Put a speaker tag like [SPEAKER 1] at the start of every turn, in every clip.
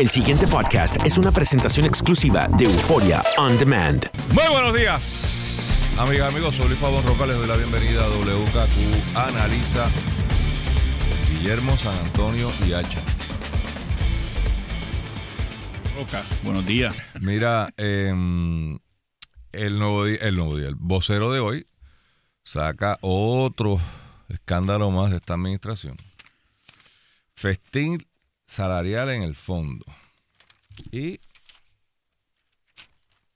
[SPEAKER 1] El siguiente podcast es una presentación exclusiva de Euforia On Demand.
[SPEAKER 2] Muy buenos días, amigas, amigos. Soy Luis Pablo Roca. Les doy la bienvenida a WKQ Analiza Guillermo, San Antonio y Hacha.
[SPEAKER 3] Roca, buenos días.
[SPEAKER 2] Mira, em, el, nuevo día, el nuevo día, el vocero de hoy saca otro escándalo más de esta administración. Festín salarial en el fondo. Y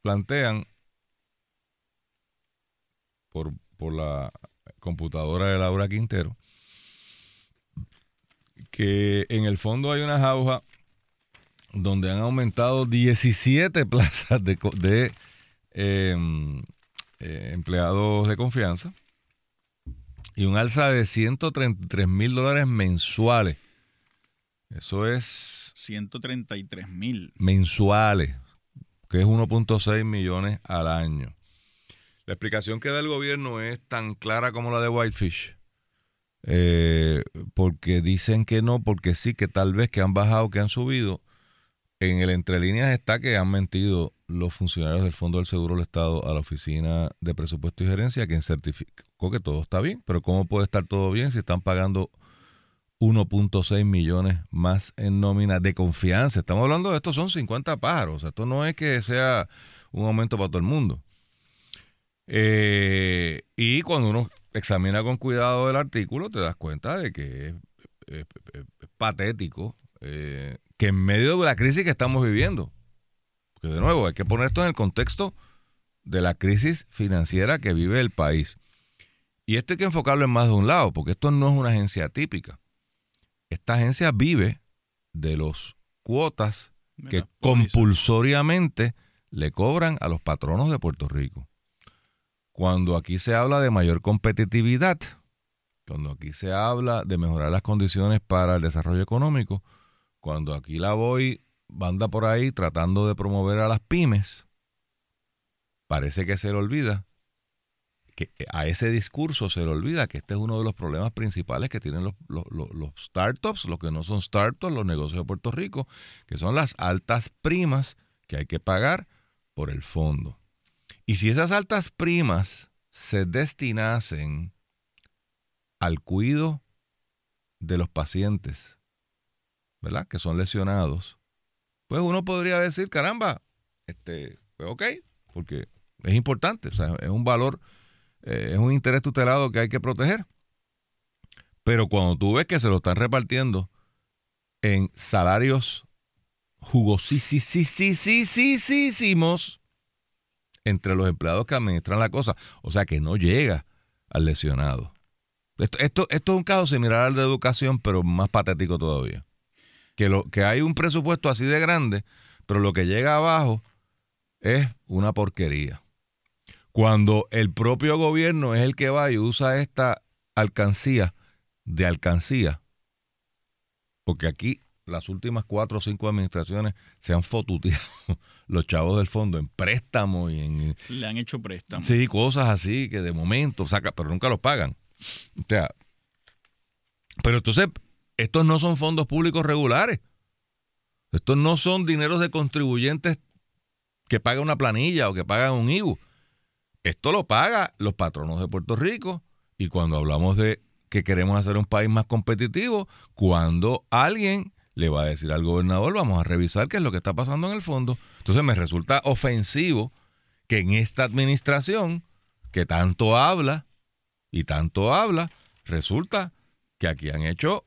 [SPEAKER 2] plantean por, por la computadora de Laura Quintero que en el fondo hay una jauja donde han aumentado 17 plazas de, de em, eh, empleados de confianza y un alza de 133 mil dólares mensuales. Eso es
[SPEAKER 3] 133 mil.
[SPEAKER 2] mensuales, que es 1.6 millones al año. La explicación que da el gobierno es tan clara como la de Whitefish. Eh, porque dicen que no, porque sí, que tal vez que han bajado, que han subido. En el entre líneas está que han mentido los funcionarios del Fondo del Seguro del Estado a la Oficina de Presupuesto y Gerencia, quien certificó que todo está bien. Pero ¿cómo puede estar todo bien si están pagando 1.6 millones más en nómina de confianza. Estamos hablando de esto, son 50 pájaros. Esto no es que sea un aumento para todo el mundo. Eh, y cuando uno examina con cuidado el artículo, te das cuenta de que es, patético eh, que en medio de la crisis que estamos viviendo, que de nuevo hay que poner esto en el contexto de la crisis financiera que vive el país. Y esto hay que enfocarlo en más de un lado, porque esto no es una agencia típica esta agencia vive de los cuotas que compulsoriamente le cobran a los patronos de Puerto Rico. Cuando aquí se habla de mayor competitividad, cuando aquí se habla de mejorar las condiciones para el desarrollo económico, cuando aquí la voy anda por ahí tratando de promover a las pymes, parece que se le olvida que a ese discurso se le olvida que este es uno de los problemas principales que tienen los, los, los- startups, los que no son startups, los negocios de Puerto Rico, que son las altas primas que hay que pagar por el fondo. Y si esas altas primas se destinasen al cuido de los pacientes, ¿verdad? Que son lesionados, pues uno podría decir, caramba, este, pues ok, porque es importante, o sea, es un valor eh, es un interés tutelado que hay que proteger. Pero cuando tú ves que se lo están repartiendo en salarios jugosísimos entre los empleados que administran la cosa, o sea que no llega al lesionado. Esto, esto, esto es un caso similar al de educación, pero más patético todavía. Que, lo, que hay un presupuesto así de grande, pero lo que llega abajo es una porquería cuando el propio gobierno es el que va y usa esta alcancía de alcancía, porque aquí las últimas cuatro o cinco administraciones se han fotuteado los chavos del fondo en préstamos y en
[SPEAKER 3] Le han hecho préstamos.
[SPEAKER 2] sí, cosas así que de momento saca, pero nunca los pagan. O sea, pero entonces estos no son fondos públicos regulares. Estos no son dineros de contribuyentes que pagan una planilla o que pagan un IBU. Esto lo paga los patronos de Puerto Rico y cuando hablamos de que queremos hacer un país más competitivo, cuando alguien le va a decir al gobernador, vamos a revisar qué es lo que está pasando en el fondo. Entonces me resulta ofensivo que en esta administración, que tanto habla y tanto habla, resulta que aquí han hecho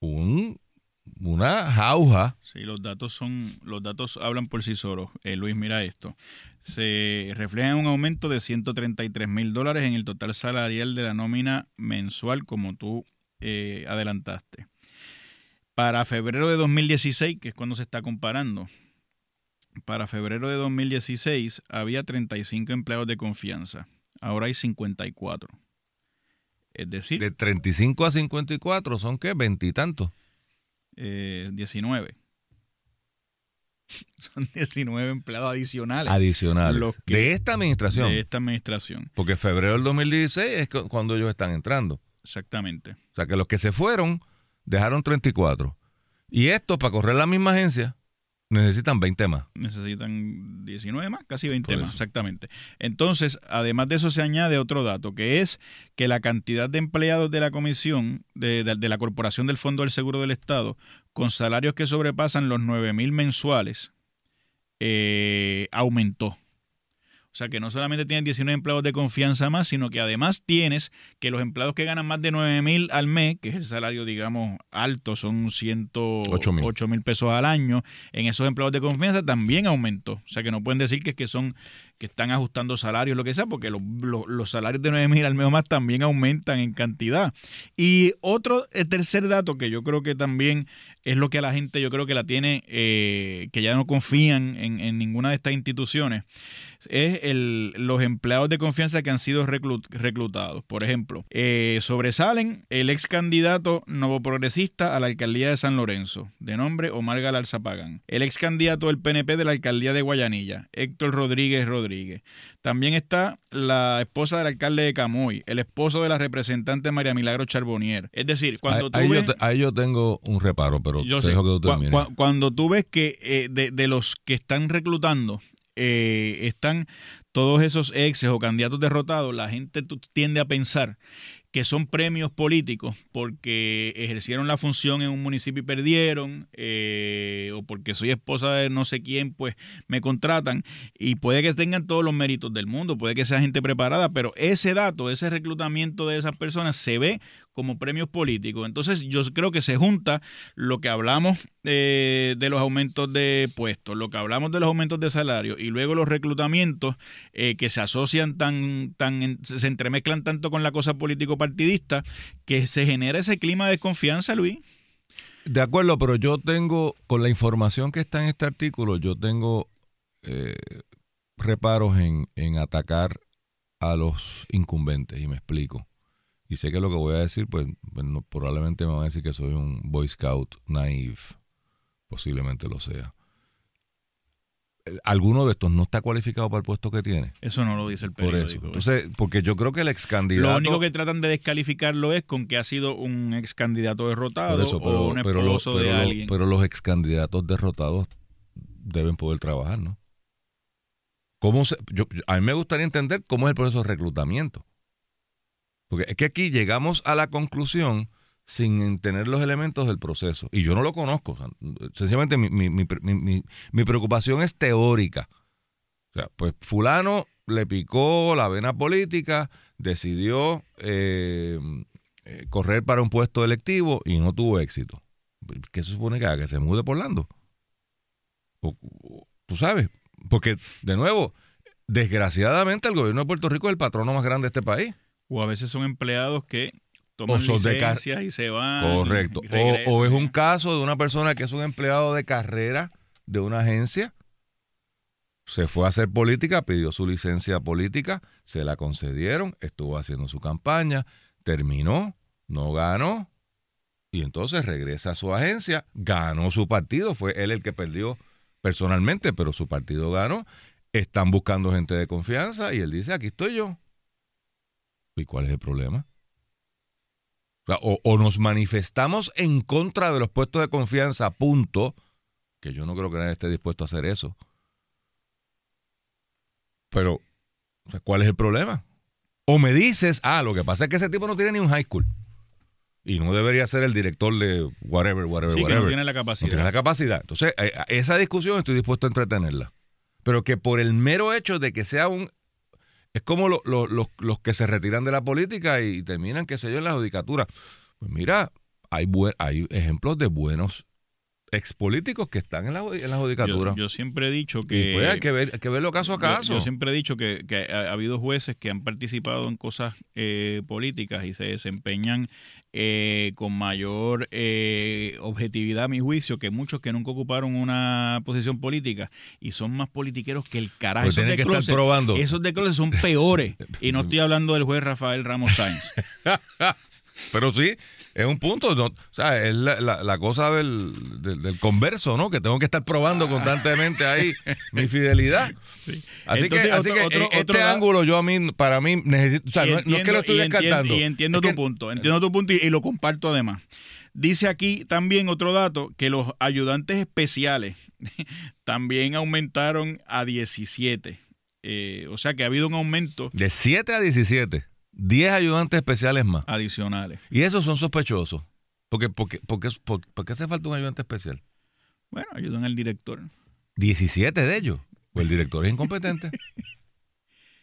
[SPEAKER 2] un, una jauja
[SPEAKER 3] Sí, los datos son, los datos hablan por sí solos. Eh, Luis, mira esto. Se refleja un aumento de 133 mil dólares en el total salarial de la nómina mensual, como tú eh, adelantaste. Para febrero de 2016, que es cuando se está comparando, para febrero de 2016 había 35 empleados de confianza. Ahora hay 54. Es decir,
[SPEAKER 2] de 35 a 54 son qué, veintitantos.
[SPEAKER 3] Eh, 19. Son 19 empleados adicionales
[SPEAKER 2] adicionales
[SPEAKER 3] Los que-
[SPEAKER 2] de esta administración.
[SPEAKER 3] de esta administración.
[SPEAKER 2] Porque febrero del 2016 es cu- cuando ellos están entrando.
[SPEAKER 3] Exactamente.
[SPEAKER 2] O sea que los que se fueron dejaron 34. Y esto, para correr la misma agencia, necesitan 20 más.
[SPEAKER 3] Necesitan 19 más, casi 20
[SPEAKER 2] Por
[SPEAKER 3] más, exactamente. Entonces, además de eso, se añade otro dato, que es que la cantidad de empleados de la comisión, de, de- de la Corporación del Fondo del Seguro del Estado, con salarios que sobrepasan los 9 mil mensuales, eh, aumentó. O sea que no solamente tienes 19 empleados de confianza más, sino que además tienes que los empleados que ganan más de 9 mil al mes, que es el salario, digamos, alto, son 108
[SPEAKER 2] 8,000.
[SPEAKER 3] mil pesos al año, en esos empleados de confianza también aumentó. O sea que no pueden decir que es que son que están ajustando salarios, lo que sea, porque los, los- los salarios de 9 mil al mes o más también aumentan en cantidad. Y otro, el tercer dato que yo creo que también es lo que a la gente, yo creo que la tiene, eh, que ya no confían en, en ninguna de estas instituciones, es el, los empleados de confianza que han sido reclut- reclutados. Por ejemplo, eh, sobresalen el ex candidato novoprogresista a la alcaldía de San Lorenzo, de nombre Omar Galarza Pagán. El ex candidato del PNP de la alcaldía de Guayanilla, Héctor Rodríguez Rodríguez. También está la esposa del alcalde de Camoy, el esposo de la representante María Milagro Charbonnier. Es decir, cuando tú
[SPEAKER 2] ahí,
[SPEAKER 3] ves...
[SPEAKER 2] yo te- ahí yo tengo un reparo, pero
[SPEAKER 3] Yo
[SPEAKER 2] te
[SPEAKER 3] sé.
[SPEAKER 2] dejo que tú
[SPEAKER 3] Cu- cuando tú ves que eh, de, de los que están reclutando eh, están todos esos exes o candidatos derrotados, la gente tiende a pensar que son premios políticos porque ejercieron la función en un municipio y perdieron, eh, o porque soy esposa de no sé quién, pues me contratan, y puede que tengan todos los méritos del mundo, puede que sea gente preparada, pero ese dato, ese reclutamiento de esas personas se ve como premios políticos. Entonces yo creo que se junta lo que hablamos eh, de los aumentos de puestos, lo que hablamos de los aumentos de salario y luego los reclutamientos eh, que se asocian tan, tan, se entremezclan tanto con la cosa político-partidista que se genera ese clima de desconfianza, Luis.
[SPEAKER 2] De acuerdo, pero yo tengo, con la información que está en este artículo, yo tengo eh, reparos en, en atacar a los incumbentes, y me explico. Y sé que lo que voy a decir, pues, pues, probablemente me van a decir que soy un Boy Scout naive, posiblemente lo sea. ¿Alguno de estos no está cualificado para el puesto que tiene?
[SPEAKER 3] Eso no lo dice el
[SPEAKER 2] Por
[SPEAKER 3] periódico.
[SPEAKER 2] eso.
[SPEAKER 3] ¿eh?
[SPEAKER 2] Entonces, porque yo creo que el ex candidato...
[SPEAKER 3] Lo único que tratan de descalificarlo es con que ha sido un ex candidato derrotado
[SPEAKER 2] Por eso, pero,
[SPEAKER 3] o un
[SPEAKER 2] pero lo-
[SPEAKER 3] esposo de
[SPEAKER 2] pero lo-
[SPEAKER 3] alguien.
[SPEAKER 2] pero los ex candidatos derrotados deben poder trabajar, ¿no? ¿Cómo se, yo, yo- a mí me gustaría entender cómo es el proceso de reclutamiento. Porque es que aquí llegamos a la conclusión sin tener los elementos del proceso. Y yo no lo conozco. sencillamente mi, mi- mi- mi- preocupación es teórica. O sea, pues fulano le picó la vena política, decidió eh, eh, correr para un puesto electivo y no tuvo éxito. ¿Qué se supone que haga? ¿Que se mude por Orlando? O- o- Tú sabes, porque de nuevo, desgraciadamente el gobierno de Puerto Rico es el patrono más grande de este país.
[SPEAKER 3] O a veces son empleados que toman
[SPEAKER 2] son de
[SPEAKER 3] licencias y se van.
[SPEAKER 2] Correcto. O, o es un caso de una persona que es un empleado de carrera de una agencia, se fue a hacer política, pidió su licencia política, se la concedieron, estuvo haciendo su campaña, terminó, no ganó, y entonces regresa a su agencia, ganó su partido, fue él el que perdió personalmente, pero su partido ganó, están buscando gente de confianza y él dice, aquí estoy yo. ¿Y cuál es el problema? O, o- nos manifestamos en contra de los puestos de confianza, punto, que yo no creo que nadie esté dispuesto a hacer eso. Pero, o sea, ¿cuál es el problema? O me dices, ah, lo que pasa es que ese tipo no tiene ni un high school. Y no debería ser el director de whatever, whatever,
[SPEAKER 3] Sí, que
[SPEAKER 2] whatever.
[SPEAKER 3] no tiene la
[SPEAKER 2] No
[SPEAKER 3] capacidad.
[SPEAKER 2] tiene la capacidad. Entonces, eh, esa discusión estoy dispuesto a entretenerla. Pero que por el mero hecho de que sea un... Es como lo- lo- los, los que se retiran de la política y terminan, qué sé yo, en la judicatura. Pues mira, hay, buen, hay ejemplos de buenos expolíticos que están en la, en la judicatura.
[SPEAKER 3] Yo, yo siempre he dicho que.
[SPEAKER 2] pues hay que, ver, hay que verlo caso a
[SPEAKER 3] yo-
[SPEAKER 2] caso.
[SPEAKER 3] Yo, siempre he dicho que, que ha, ha habido jueces que han participado en cosas eh, políticas y se desempeñan eh, con mayor eh, objetividad, a mi juicio, que muchos que nunca ocuparon una posición política y son más politiqueros que el carajo.
[SPEAKER 2] Pues
[SPEAKER 3] Esos de
[SPEAKER 2] que estar probando.
[SPEAKER 3] Esos de closet son peores. Y no estoy hablando del juez Rafael Ramos Sáenz.
[SPEAKER 2] Pero sí, es un punto. ¿no? O sea, es la, la- la cosa del, del, del converso, ¿no? Que tengo que estar probando constantemente ahí mi fidelidad. Así
[SPEAKER 3] Entonces,
[SPEAKER 2] que, así
[SPEAKER 3] otro-
[SPEAKER 2] que
[SPEAKER 3] otro-
[SPEAKER 2] eh,
[SPEAKER 3] otro
[SPEAKER 2] este
[SPEAKER 3] da-
[SPEAKER 2] ángulo yo a mí, para mí, necesito... O sea, no, no es que lo estoy
[SPEAKER 3] y
[SPEAKER 2] descartando.
[SPEAKER 3] Y entiendo
[SPEAKER 2] Es
[SPEAKER 3] tu
[SPEAKER 2] que-
[SPEAKER 3] punto, entiendo tu punto y, y lo comparto además. Dice aquí también otro dato, que los ayudantes especiales también aumentaron a 17. Eh, o sea que ha habido un aumento
[SPEAKER 2] De 7 a 17. 10 ayudantes especiales más.
[SPEAKER 3] adicionales.
[SPEAKER 2] Y esos son sospechosos. Porque, porque, porque, porque, ¿Por qué hace falta un ayudante especial?
[SPEAKER 3] Bueno, ayudan al director.
[SPEAKER 2] 17 de ellos. Pues el director es incompetente.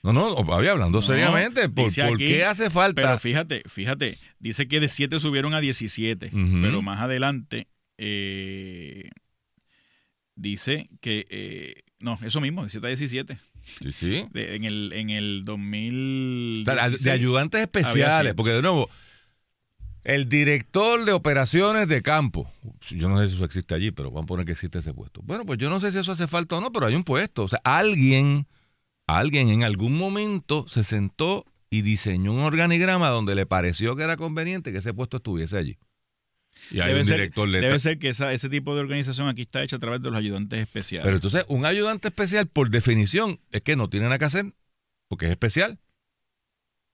[SPEAKER 2] No, no, había hablando
[SPEAKER 3] No,
[SPEAKER 2] seriamente. ¿Por, por
[SPEAKER 3] aquí,
[SPEAKER 2] qué hace falta?
[SPEAKER 3] Pero fíjate, fíjate, dice que de 7 subieron a 17,
[SPEAKER 2] Ujú.
[SPEAKER 3] pero más adelante eh, dice que, eh, no, eso mismo, de 7 a 17.
[SPEAKER 2] Sí, sí.
[SPEAKER 3] De- en el, en el
[SPEAKER 2] O
[SPEAKER 3] 2000.
[SPEAKER 2] sea, de ayudantes especiales, porque de nuevo, el director de operaciones de campo, yo no sé si eso existe allí, pero vamos a poner que existe ese puesto. Bueno, pues yo no sé si eso hace falta o no, pero hay un puesto. O sea, alguien, alguien en algún momento se sentó y diseñó un organigrama donde le pareció que era conveniente que ese puesto estuviese allí. Y hay
[SPEAKER 3] Debe
[SPEAKER 2] un
[SPEAKER 3] ser,
[SPEAKER 2] director de
[SPEAKER 3] debe ser que esa- ese tipo de organización aquí está hecha a través de los ayudantes especiales.
[SPEAKER 2] Pero entonces, un ayudante especial, por definición, es que no tiene nada que hacer, porque es especial.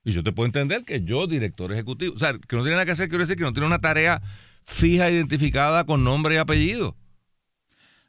[SPEAKER 2] Y yo te puedo entender que yo, director ejecutivo, o sea, que no tiene nada que hacer, quiero decir que no tiene una tarea fija, identificada con nombre y apellido. O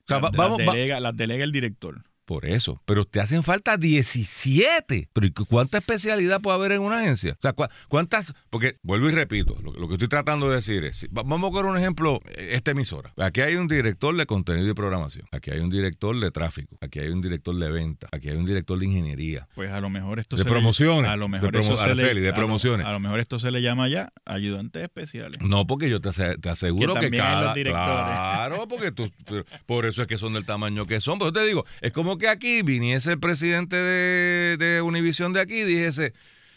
[SPEAKER 2] sea, va-
[SPEAKER 3] las,
[SPEAKER 2] vamos, va-
[SPEAKER 3] delega, las delega el director.
[SPEAKER 2] Por eso, pero te hacen falta 17. Pero ¿y cu- ¿cuánta especialidad puede haber en una agencia? O sea, ¿cu- ¿cuántas? Porque vuelvo y repito, lo, lo que estoy tratando de decir es, vamos a coger un ejemplo, eh, esta emisora. Aquí hay un director de contenido y programación, aquí hay un director de tráfico, aquí hay un director de venta, aquí hay un director de ingeniería.
[SPEAKER 3] Pues a lo mejor esto
[SPEAKER 2] De
[SPEAKER 3] se le-
[SPEAKER 2] promociones,
[SPEAKER 3] a lo
[SPEAKER 2] de
[SPEAKER 3] mejor
[SPEAKER 2] promo-
[SPEAKER 3] eso se le-
[SPEAKER 2] Araceli, de
[SPEAKER 3] a lo-
[SPEAKER 2] promociones.
[SPEAKER 3] A lo, mejor esto se le llama ya ayudantes especiales.
[SPEAKER 2] No, porque yo te, te aseguro
[SPEAKER 3] Que
[SPEAKER 2] que, cada...
[SPEAKER 3] los directores.
[SPEAKER 2] Claro, porque tú... pero por eso es que son del tamaño que son. Pero te digo, es como que aquí viniese el presidente de, de Univision de aquí y dijese,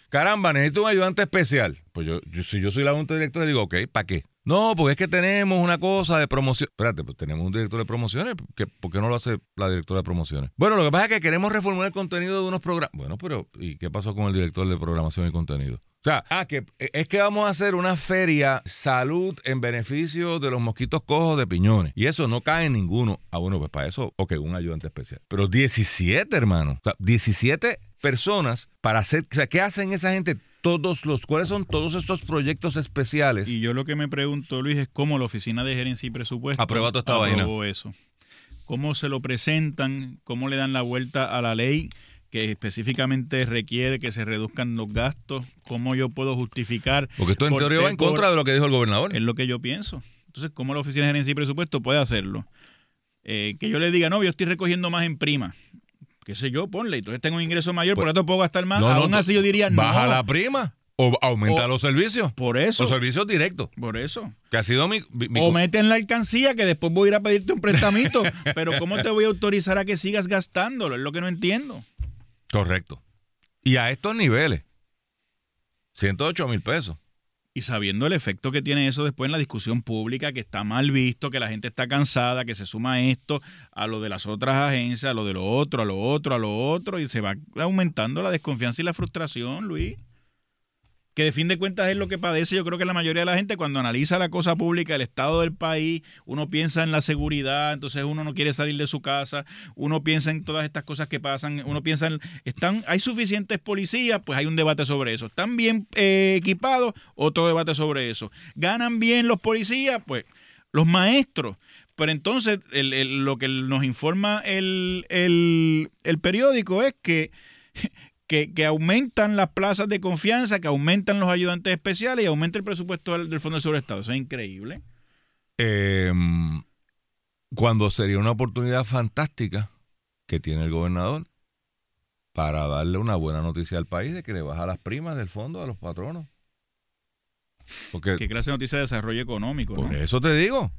[SPEAKER 2] caramba, necesito un ayudante especial. Pues yo, si yo soy la junta directora, digo, ok, ¿para qué? No, porque es que tenemos una cosa de promoción. Espérate, pues tenemos un director de promociones. ¿Qué- ¿Por qué no lo hace la directora de promociones? Bueno, lo que pasa es que queremos reformar el contenido de unos programas. Bueno, pero ¿y qué pasó con el director de programación y contenido? O sea, ah, que es que vamos a hacer una feria salud en beneficio de los mosquitos cojos de piñones. Y eso no cae en ninguno. Ah, bueno, pues para eso, ok, un ayudante especial. Pero 17, hermano. O sea, 17 personas para hacer. O sea, ¿qué hacen esa gente? Todos los. ¿Cuáles son todos estos proyectos especiales?
[SPEAKER 3] Y yo lo que me pregunto, Luis, es cómo la Oficina de Gerencia y Presupuesto
[SPEAKER 2] Aprueba toda esta vaina.
[SPEAKER 3] eso. ¿Cómo se lo presentan? ¿Cómo le dan la vuelta a la ley que específicamente requiere que se reduzcan los gastos? ¿Cómo yo puedo justificar?
[SPEAKER 2] Porque esto en
[SPEAKER 3] por
[SPEAKER 2] teoría va en contra de lo que dijo el gobernador.
[SPEAKER 3] Es lo que yo pienso. Entonces, ¿cómo la Oficina de Gerencia y Presupuesto puede hacerlo? Eh, que yo le diga, no, yo estoy recogiendo más en prima. Qué sé yo, ponle. Entonces tengo un ingreso mayor,
[SPEAKER 2] Pues-
[SPEAKER 3] por eso puedo gastar más.
[SPEAKER 2] No, no,
[SPEAKER 3] Aún así yo diría, no.
[SPEAKER 2] Baja la prima o aumenta
[SPEAKER 3] O-
[SPEAKER 2] los servicios.
[SPEAKER 3] Por eso.
[SPEAKER 2] Los servicios directos.
[SPEAKER 3] Por eso.
[SPEAKER 2] Que ha sido mi. mi- mi-
[SPEAKER 3] O mete en la alcancía que después voy a ir a pedirte un prestamito. pero ¿cómo te voy a autorizar a que sigas gastándolo? Es lo que no entiendo.
[SPEAKER 2] Correcto. Y a estos niveles. 108 mil pesos.
[SPEAKER 3] Y sabiendo el efecto que tiene eso después en la discusión pública, que está mal visto, que la gente está cansada, que se suma esto a lo de las otras agencias, a lo de lo otro, a lo otro, a lo otro, y se va aumentando la desconfianza y la frustración, Luis. Que de fin de cuentas es lo que padece yo creo que la mayoría de la gente cuando analiza la cosa pública, el estado del país, uno piensa en la seguridad, entonces uno no quiere salir de su casa, uno piensa en todas estas cosas que pasan, uno piensa en, están, hay suficientes policías, pues hay un debate sobre eso. ¿Están bien eh, equipados? Otro debate sobre eso. ¿Ganan bien los policías? Pues los maestros. Pero entonces lo que nos informa el, el- el periódico es que, que, que aumentan las plazas de confianza, que aumentan los ayudantes especiales y aumenta el presupuesto del, del Fondo de Seguridad del Estado. Eso es increíble.
[SPEAKER 2] Eh, cuando sería una oportunidad fantástica que tiene el gobernador para darle una buena noticia al país de que le baja las primas del fondo a los patronos. Porque
[SPEAKER 3] ¿Qué clase de noticia de desarrollo económico?
[SPEAKER 2] por
[SPEAKER 3] ¿no?
[SPEAKER 2] eso te digo.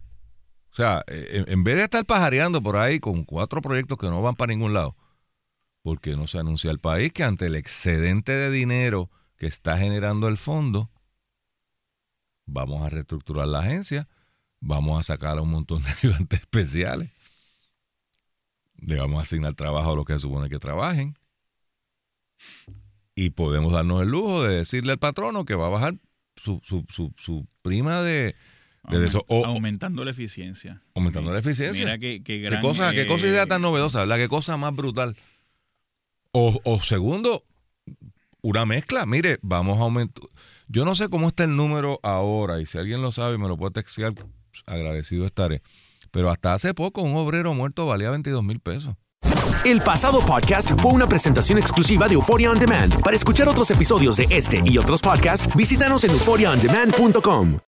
[SPEAKER 2] O sea, en en vez de estar pajareando por ahí con cuatro proyectos que no van para ningún lado, porque no se anuncia al país que ante el excedente de dinero que está generando el fondo, vamos a reestructurar la agencia, vamos a sacar a un montón de ayudantes especiales, le vamos a asignar trabajo a los que se supone que trabajen, y podemos darnos el lujo de decirle al patrono que va a bajar su, su, su, su prima de, de
[SPEAKER 3] Aumen-
[SPEAKER 2] eso, o-
[SPEAKER 3] aumentando la eficiencia.
[SPEAKER 2] aumentando la eficiencia.
[SPEAKER 3] Mira qué, qué
[SPEAKER 2] ¿Qué
[SPEAKER 3] gran,
[SPEAKER 2] cosa, qué cosa idea tan novedosa, ¿verdad? Qué cosa más brutal. O, o segundo, una mezcla. Mire, vamos a aumentar. Yo no sé cómo está el número ahora y si alguien lo sabe y me lo puede textear, agradecido estaré. Pero hasta hace poco un obrero muerto valía 22 mil pesos.
[SPEAKER 1] El pasado podcast fue una presentación exclusiva de Euphoria On Demand. Para escuchar otros episodios de este y otros podcasts, visítanos en euphoriaondemand.com.